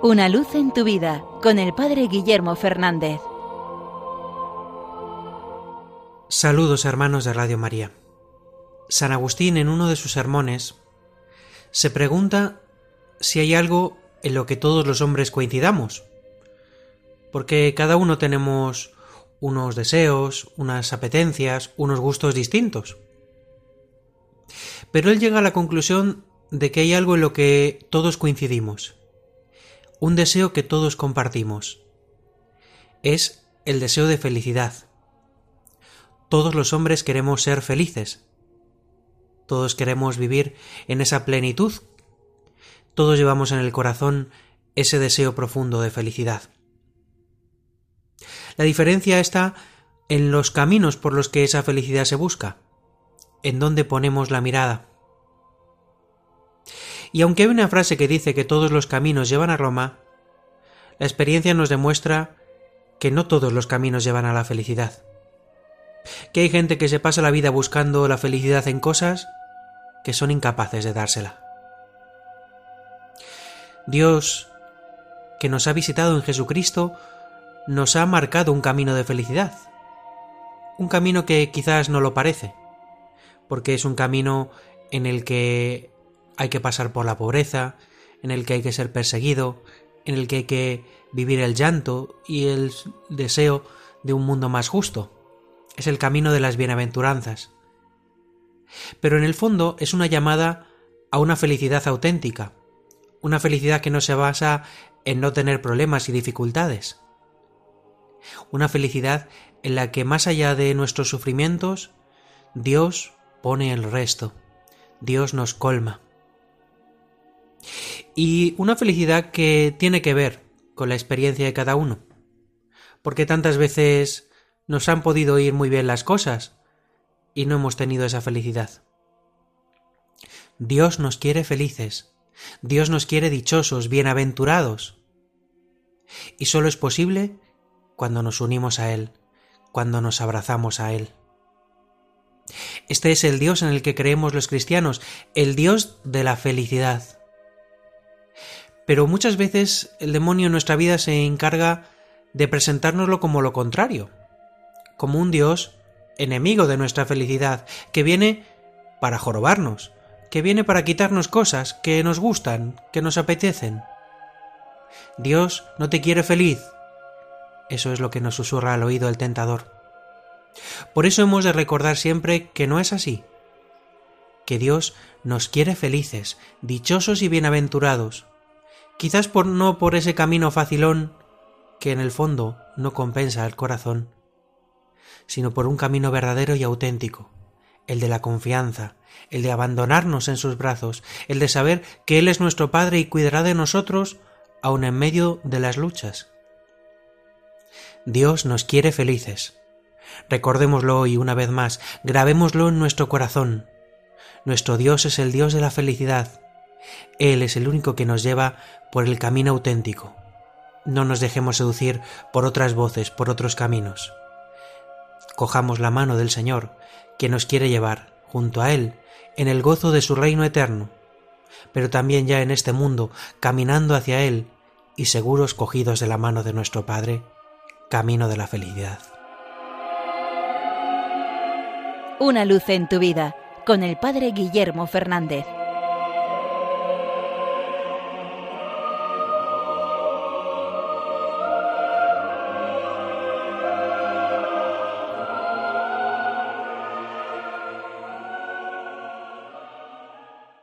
Una luz en tu vida con el Padre Guillermo Fernández. Saludos hermanos de Radio María. San Agustín en uno de sus sermones se pregunta si hay algo en lo que todos los hombres coincidamos, porque cada uno tenemos unos deseos, unas apetencias, unos gustos distintos. Pero él llega a la conclusión de que hay algo en lo que todos coincidimos, un deseo que todos compartimos. Es el deseo de felicidad. Todos los hombres queremos ser felices. Todos queremos vivir en esa plenitud. Todos llevamos en el corazón ese deseo profundo de felicidad. La diferencia está en los caminos por los que esa felicidad se busca, en dónde ponemos la mirada. Y aunque hay una frase que dice que todos los caminos llevan a Roma, la experiencia nos demuestra que no todos los caminos llevan a la felicidad. Que hay gente que se pasa la vida buscando la felicidad en cosas que son incapaces de dársela. Dios, que nos ha visitado en Jesucristo, nos ha marcado un camino de felicidad. Un camino que quizás no lo parece, porque es un camino en el que hay que pasar por la pobreza, en el que hay que ser perseguido, en el que hay que vivir el llanto y el deseo de un mundo más justo. Es el camino de las bienaventuranzas. Pero en el fondo es una llamada a una felicidad auténtica, una felicidad que no se basa en no tener problemas y dificultades, una felicidad en la que más allá de nuestros sufrimientos, Dios pone el resto, Dios nos colma. Y una felicidad que tiene que ver con la experiencia de cada uno. Porque tantas veces nos han podido ir muy bien las cosas y no hemos tenido esa felicidad. Dios nos quiere felices, Dios nos quiere dichosos, bienaventurados. Y solo es posible cuando nos unimos a Él, cuando nos abrazamos a Él. Este es el Dios en el que creemos los cristianos, el Dios de la felicidad. Pero muchas veces el demonio en nuestra vida se encarga de presentárnoslo como lo contrario, como un Dios enemigo de nuestra felicidad, que viene para jorobarnos, que viene para quitarnos cosas que nos gustan, que nos apetecen. Dios no te quiere feliz. Eso es lo que nos susurra al oído el tentador. Por eso hemos de recordar siempre que no es así, que Dios nos quiere felices, dichosos y bienaventurados, quizás por no por ese camino facilón que en el fondo no compensa al corazón, sino por un camino verdadero y auténtico, el de la confianza, el de abandonarnos en sus brazos, el de saber que Él es nuestro Padre y cuidará de nosotros aun en medio de las luchas. Dios nos quiere felices. Recordémoslo hoy una vez más, grabémoslo en nuestro corazón. Nuestro Dios es el Dios de la felicidad, él es el único que nos lleva por el camino auténtico. No nos dejemos seducir por otras voces, por otros caminos. Cojamos la mano del Señor, que nos quiere llevar, junto a Él, en el gozo de su reino eterno, pero también ya en este mundo, caminando hacia Él y seguros cogidos de la mano de nuestro Padre, camino de la felicidad. Una luz en tu vida, con el Padre Guillermo Fernández.